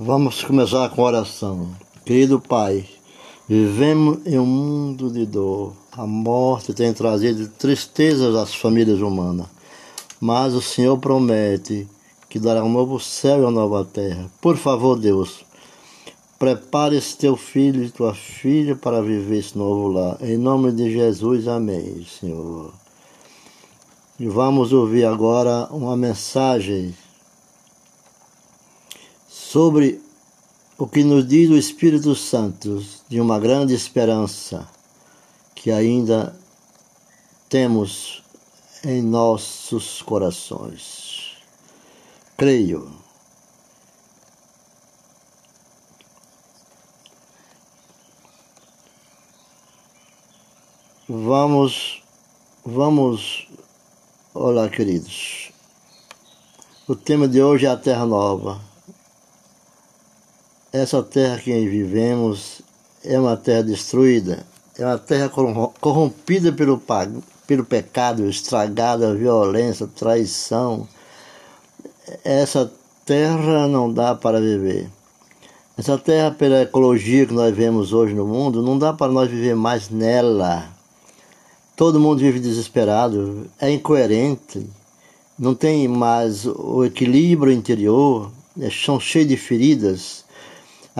Vamos começar com oração. Querido Pai, vivemos em um mundo de dor. A morte tem trazido tristezas às famílias humanas. Mas o Senhor promete que dará um novo céu e uma nova terra. Por favor, Deus, prepare esse teu filho e tua filha para viver esse novo lar. Em nome de Jesus, amém, Senhor. E vamos ouvir agora uma mensagem sobre o que nos diz o Espírito Santo de uma grande esperança que ainda temos em nossos corações. Creio. Vamos, vamos, olá queridos. O tema de hoje é a Terra Nova. Essa terra que vivemos é uma terra destruída, é uma terra corrompida pelo, pelo pecado, estragada, violência, traição. Essa terra não dá para viver. Essa terra, pela ecologia que nós vemos hoje no mundo, não dá para nós viver mais nela. Todo mundo vive desesperado, é incoerente, não tem mais o equilíbrio interior, são cheios de feridas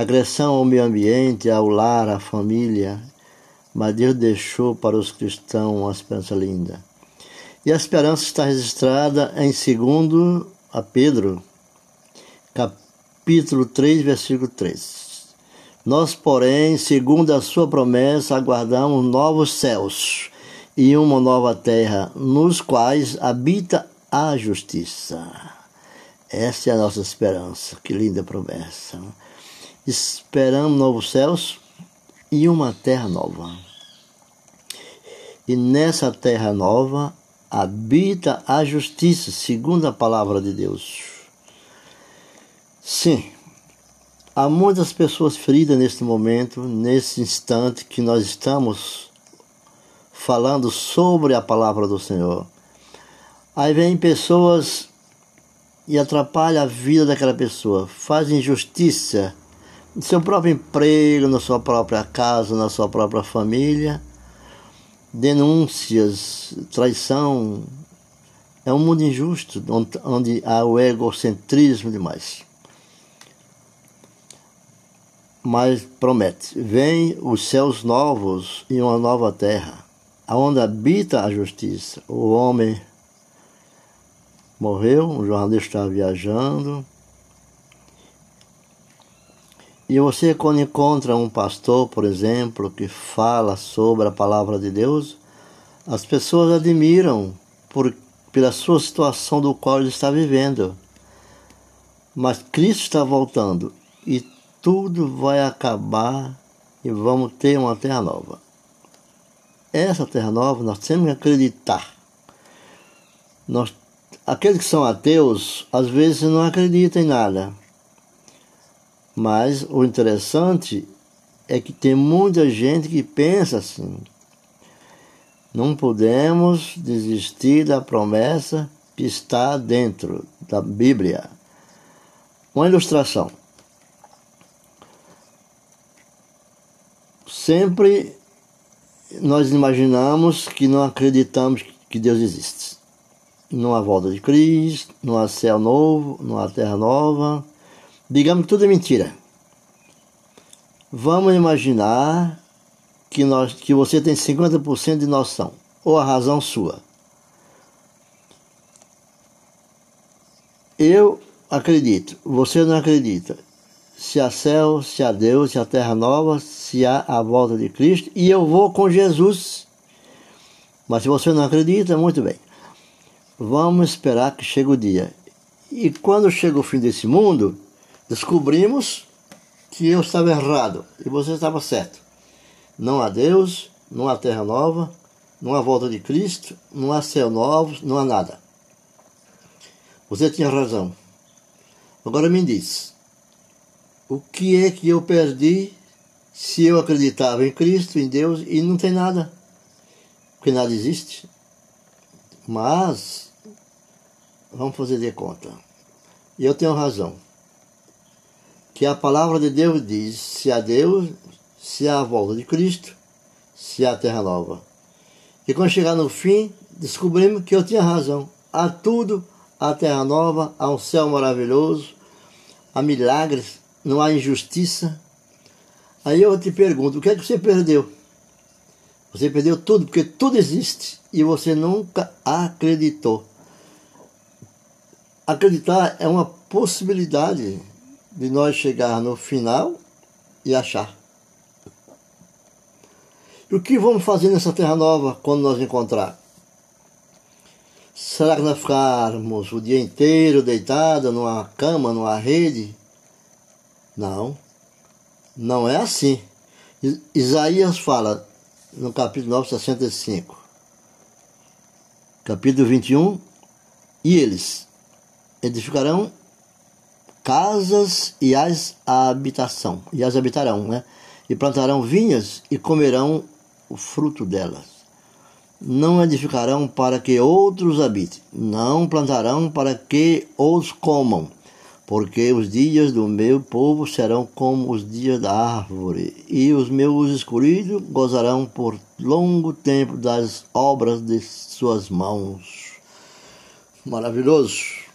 agressão ao meio ambiente, ao lar, à família. Mas Deus deixou para os cristãos uma esperança linda. E a esperança está registrada em 2 a Pedro, capítulo 3, versículo 3. Nós, porém, segundo a sua promessa, aguardamos novos céus e uma nova terra, nos quais habita a justiça. Essa é a nossa esperança. Que linda promessa esperamos novos céus e uma terra nova. E nessa terra nova habita a justiça, segundo a palavra de Deus. Sim, há muitas pessoas feridas neste momento, nesse instante que nós estamos falando sobre a palavra do Senhor. Aí vem pessoas e atrapalham a vida daquela pessoa, fazem injustiça no seu próprio emprego, na sua própria casa, na sua própria família. Denúncias, traição. É um mundo injusto, onde há o egocentrismo demais. Mas promete: vem os céus novos e uma nova terra, aonde habita a justiça. O homem morreu, um jornalista estava viajando, e você, quando encontra um pastor, por exemplo, que fala sobre a palavra de Deus, as pessoas admiram por, pela sua situação do qual ele está vivendo. Mas Cristo está voltando e tudo vai acabar e vamos ter uma terra nova. Essa terra nova nós temos que acreditar. Nós, aqueles que são ateus, às vezes não acreditam em nada mas o interessante é que tem muita gente que pensa assim. Não podemos desistir da promessa que está dentro da Bíblia. Uma ilustração. Sempre nós imaginamos que não acreditamos que Deus existe. Não há volta de Cristo, não há céu novo, não há terra nova Digamos que tudo é mentira. Vamos imaginar que, nós, que você tem 50% de noção, ou a razão sua. Eu acredito, você não acredita. Se há céu, se há Deus, se há terra nova, se há a volta de Cristo, e eu vou com Jesus. Mas se você não acredita, muito bem. Vamos esperar que chegue o dia. E quando chega o fim desse mundo, descobrimos que eu estava errado e você estava certo. Não há Deus, não há terra nova, não há volta de Cristo, não há céu novo, não há nada. Você tinha razão. Agora me diz, o que é que eu perdi se eu acreditava em Cristo, em Deus, e não tem nada? Porque nada existe. Mas, vamos fazer de conta. E eu tenho razão que a palavra de Deus diz: se há Deus, se há a volta de Cristo, se há a terra nova. E quando chegar no fim, descobrimos que eu tinha razão. Há tudo, há terra nova, há um céu maravilhoso, há milagres, não há injustiça. Aí eu te pergunto: o que é que você perdeu? Você perdeu tudo, porque tudo existe e você nunca acreditou. Acreditar é uma possibilidade de nós chegar no final e achar. E o que vamos fazer nessa terra nova quando nós encontrar? Será que nós ficarmos o dia inteiro deitado numa cama, numa rede? Não, não é assim. Isaías fala no capítulo 9, 65, capítulo 21, e eles edificarão casas e as habitação, e as habitarão, né? E plantarão vinhas e comerão o fruto delas. Não edificarão para que outros habitem, não plantarão para que os comam, porque os dias do meu povo serão como os dias da árvore, e os meus escolhidos gozarão por longo tempo das obras de suas mãos. Maravilhoso.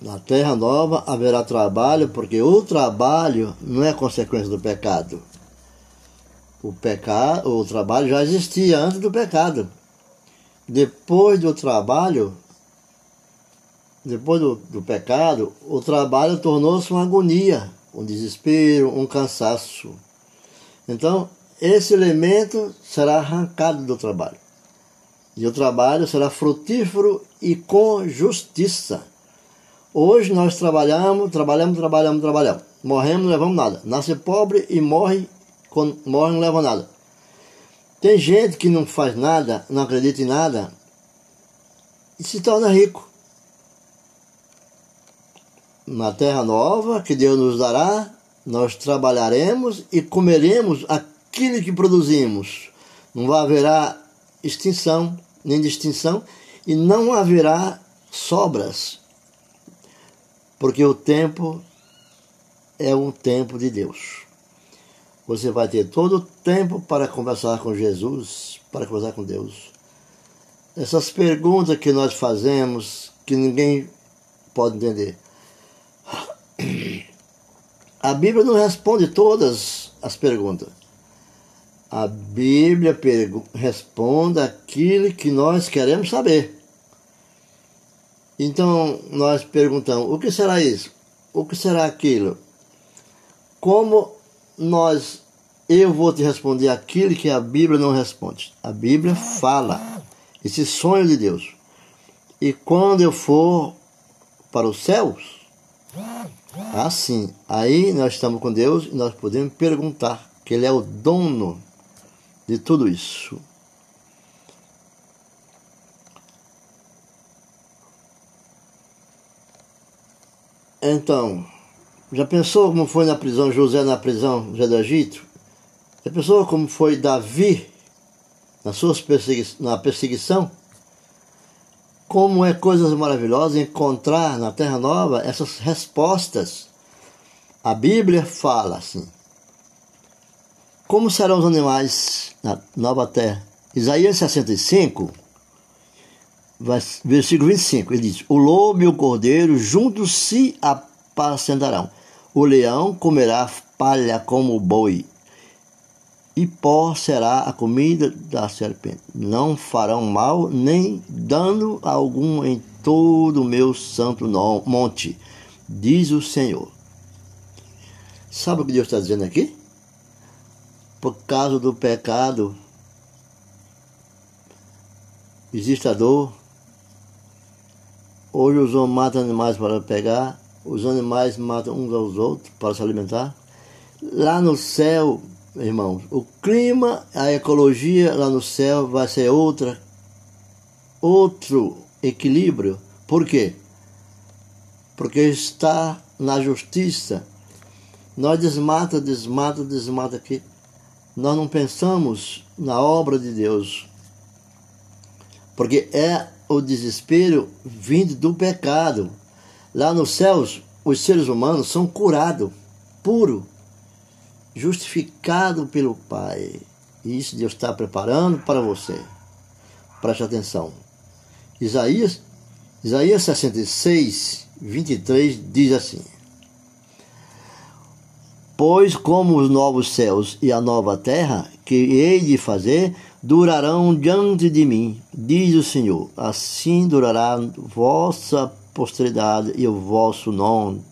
Na terra nova haverá trabalho, porque o trabalho não é consequência do pecado. O pecado, o trabalho já existia antes do pecado. Depois do trabalho, depois do, do pecado, o trabalho tornou-se uma agonia, um desespero, um cansaço. Então, esse elemento será arrancado do trabalho. E o trabalho será frutífero e com justiça. Hoje nós trabalhamos, trabalhamos, trabalhamos, trabalhamos. Morremos, não levamos nada. Nasce pobre e morre, quando morre não leva nada. Tem gente que não faz nada, não acredita em nada e se torna rico. Na terra nova que Deus nos dará, nós trabalharemos e comeremos aquilo que produzimos. Não haverá extinção, nem distinção, e não haverá sobras porque o tempo é um tempo de Deus. Você vai ter todo o tempo para conversar com Jesus, para conversar com Deus. Essas perguntas que nós fazemos, que ninguém pode entender. A Bíblia não responde todas as perguntas. A Bíblia responde aquilo que nós queremos saber. Então nós perguntamos: o que será isso? O que será aquilo? Como nós, eu vou te responder aquilo que a Bíblia não responde. A Bíblia fala esse sonho de Deus. E quando eu for para os céus, assim, aí nós estamos com Deus e nós podemos perguntar que Ele é o dono de tudo isso. Então, já pensou como foi na prisão, José na prisão José do Egito? Já pensou como foi Davi na, suas persegui na perseguição? Como é coisas maravilhosas encontrar na Terra Nova essas respostas. A Bíblia fala assim. Como serão os animais na nova terra? Isaías 65, versículo 25, ele diz: O lobo e o cordeiro juntos se apacentarão. O leão comerá palha como o boi, e pó será a comida da serpente. Não farão mal nem dano algum em todo o meu santo monte, diz o Senhor. Sabe o que Deus está dizendo aqui? Por causa do pecado, existe a dor, Hoje os homens matam animais para pegar, os animais matam uns aos outros para se alimentar. Lá no céu, irmãos, o clima, a ecologia lá no céu vai ser outra, outro equilíbrio. Por quê? Porque está na justiça. Nós desmata, desmata, desmata aqui. Nós não pensamos na obra de Deus. Porque é o desespero vindo do pecado. Lá nos céus, os seres humanos são curados, puro, justificado pelo Pai. E isso Deus está preparando para você. Preste atenção. Isaías, Isaías 66, 23 diz assim: Pois como os novos céus e a nova terra que hei de fazer durarão diante de mim, diz o Senhor. Assim durará vossa posteridade e o vosso nome.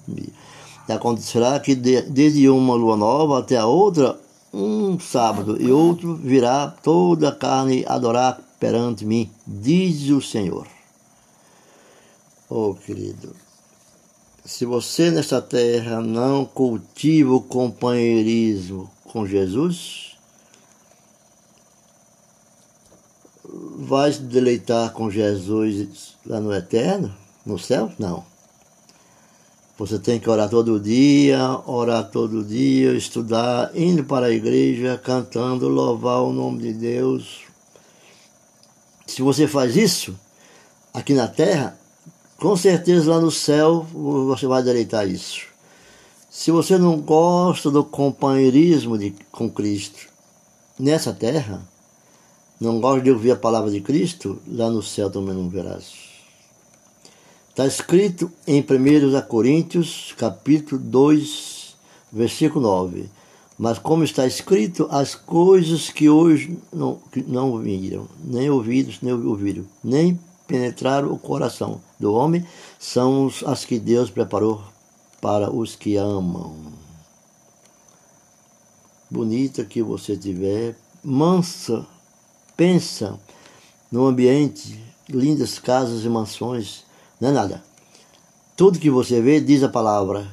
E acontecerá que de, desde uma lua nova até a outra, um sábado e outro virá toda a carne adorar perante mim, diz o Senhor. Oh, querido, se você nesta terra não cultiva o companheirismo com Jesus, vai se deleitar com Jesus lá no eterno, no céu? Não. Você tem que orar todo dia, orar todo dia, estudar, indo para a igreja, cantando, louvar o nome de Deus. Se você faz isso aqui na terra, com certeza lá no céu você vai deleitar isso. Se você não gosta do companheirismo de, com Cristo nessa terra, não gosta de ouvir a palavra de Cristo, lá no céu também não verás. Está escrito em 1 Coríntios, capítulo 2, versículo 9. Mas como está escrito, as coisas que hoje não, que não ouviram, nem ouvidos, nem ouviram, nem penetraram o coração do homem, são as que Deus preparou para os que amam. Bonita que você tiver, mansa, pensa no ambiente, lindas casas e mansões, não é nada. Tudo que você vê diz a palavra.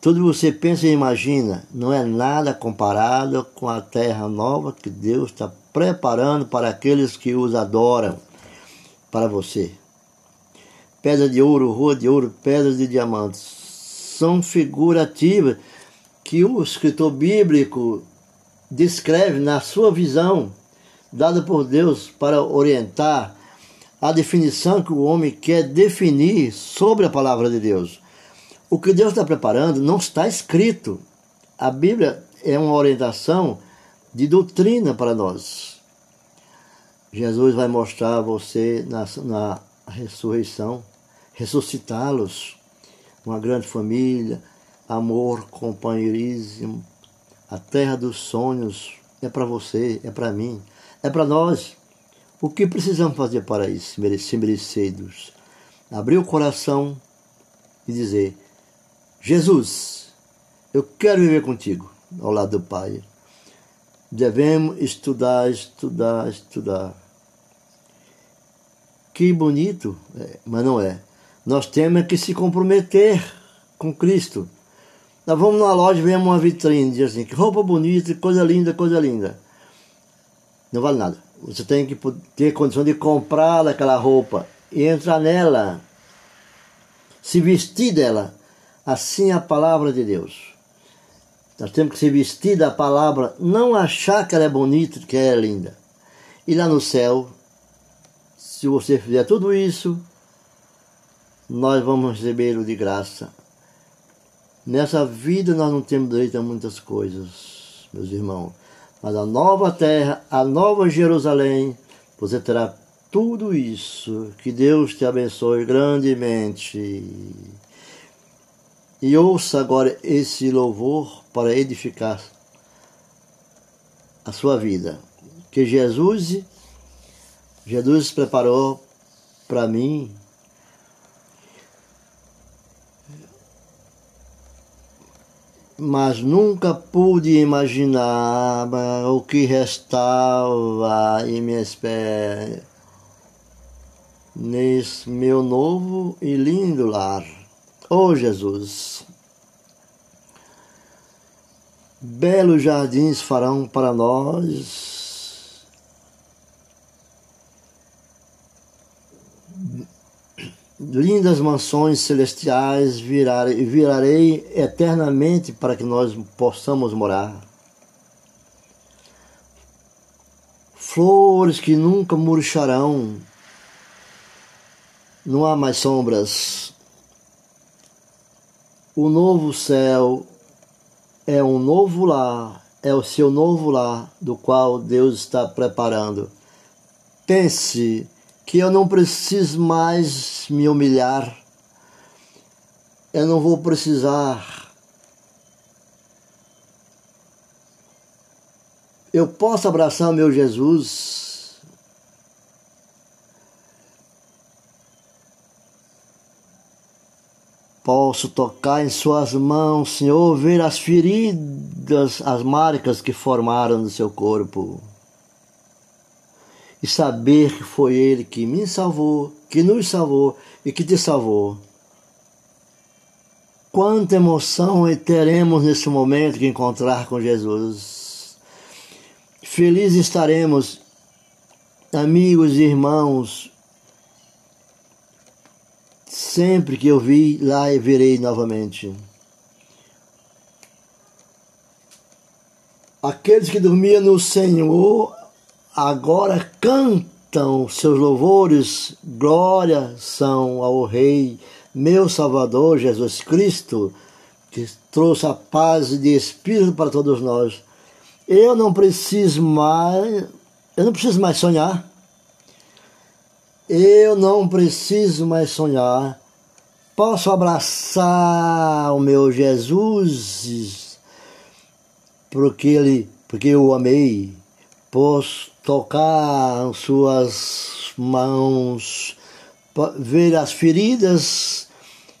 Tudo que você pensa e imagina não é nada comparado com a terra nova que Deus está preparando para aqueles que os adoram, para você. Pedra de ouro, rua de ouro, pedras de diamantes são figurativas que o escritor bíblico descreve na sua visão, dada por Deus para orientar a definição que o homem quer definir sobre a palavra de Deus. O que Deus está preparando não está escrito. A Bíblia é uma orientação de doutrina para nós. Jesus vai mostrar a você na, na ressurreição, ressuscitá-los, uma grande família, amor, companheirismo, a terra dos sonhos é para você, é para mim, é para nós. O que precisamos fazer para isso, ser merecidos? Abrir o coração e dizer: Jesus, eu quero viver contigo, ao lado do Pai. Devemos estudar, estudar, estudar. Que bonito, é, mas não é. Nós temos que se comprometer com Cristo. Nós vamos numa loja e vemos uma vitrine, diz assim, que roupa bonita, coisa linda, coisa linda. Não vale nada. Você tem que ter condição de comprar aquela roupa e entrar nela, se vestir dela. Assim é a palavra de Deus. Nós temos que se vestir da palavra, não achar que ela é bonita, que ela é linda. E lá no céu, se você fizer tudo isso, nós vamos recebê-lo de graça. Nessa vida nós não temos direito a muitas coisas, meus irmãos. Mas a nova terra, a nova Jerusalém, você terá tudo isso. Que Deus te abençoe grandemente. E ouça agora esse louvor para edificar a sua vida. Que Jesus, Jesus preparou para mim mas nunca pude imaginar o que restava em minha espera nesse meu novo e lindo lar. Oh Jesus! Belos jardins farão para nós lindas mansões celestiais virarei, virarei eternamente para que nós possamos morar. Flores que nunca murcharão, não há mais sombras. O novo céu é um novo lar, é o seu novo lar do qual Deus está preparando. Pense que eu não preciso mais me humilhar, eu não vou precisar. Eu posso abraçar meu Jesus Posso tocar em suas mãos, Senhor, ver as feridas, as marcas que formaram no seu corpo. E saber que foi Ele que me salvou, que nos salvou e que te salvou. Quanta emoção teremos nesse momento que encontrar com Jesus. Felizes estaremos, amigos e irmãos, Sempre que eu vi, lá eu verei novamente. Aqueles que dormiam no Senhor agora cantam seus louvores, glória são ao Rei, meu Salvador Jesus Cristo, que trouxe a paz de espírito para todos nós. Eu não preciso mais, eu não preciso mais sonhar. Eu não preciso mais sonhar. Posso abraçar o meu Jesus porque ele, porque eu o amei. Posso tocar suas mãos, ver as feridas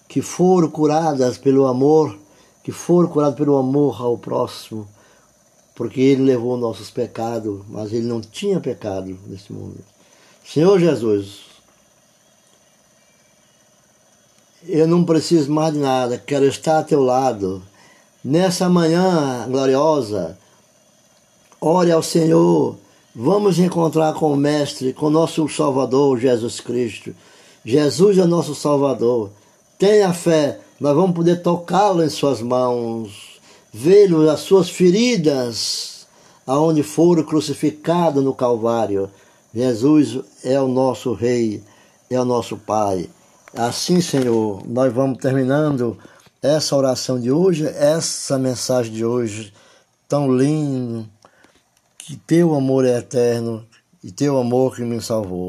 que foram curadas pelo amor, que foram curadas pelo amor ao próximo, porque ele levou nossos pecados, mas ele não tinha pecado nesse mundo. Senhor Jesus, eu não preciso mais de nada, quero estar a teu lado. Nessa manhã gloriosa, ore ao Senhor, vamos encontrar com o Mestre, com nosso Salvador Jesus Cristo. Jesus é nosso Salvador. Tenha fé, nós vamos poder tocá-lo em suas mãos, vê-lo as suas feridas, aonde foram crucificado no Calvário. Jesus é o nosso Rei, é o nosso Pai. Assim, Senhor, nós vamos terminando essa oração de hoje, essa mensagem de hoje, tão lindo, que teu amor é eterno e teu amor que me salvou.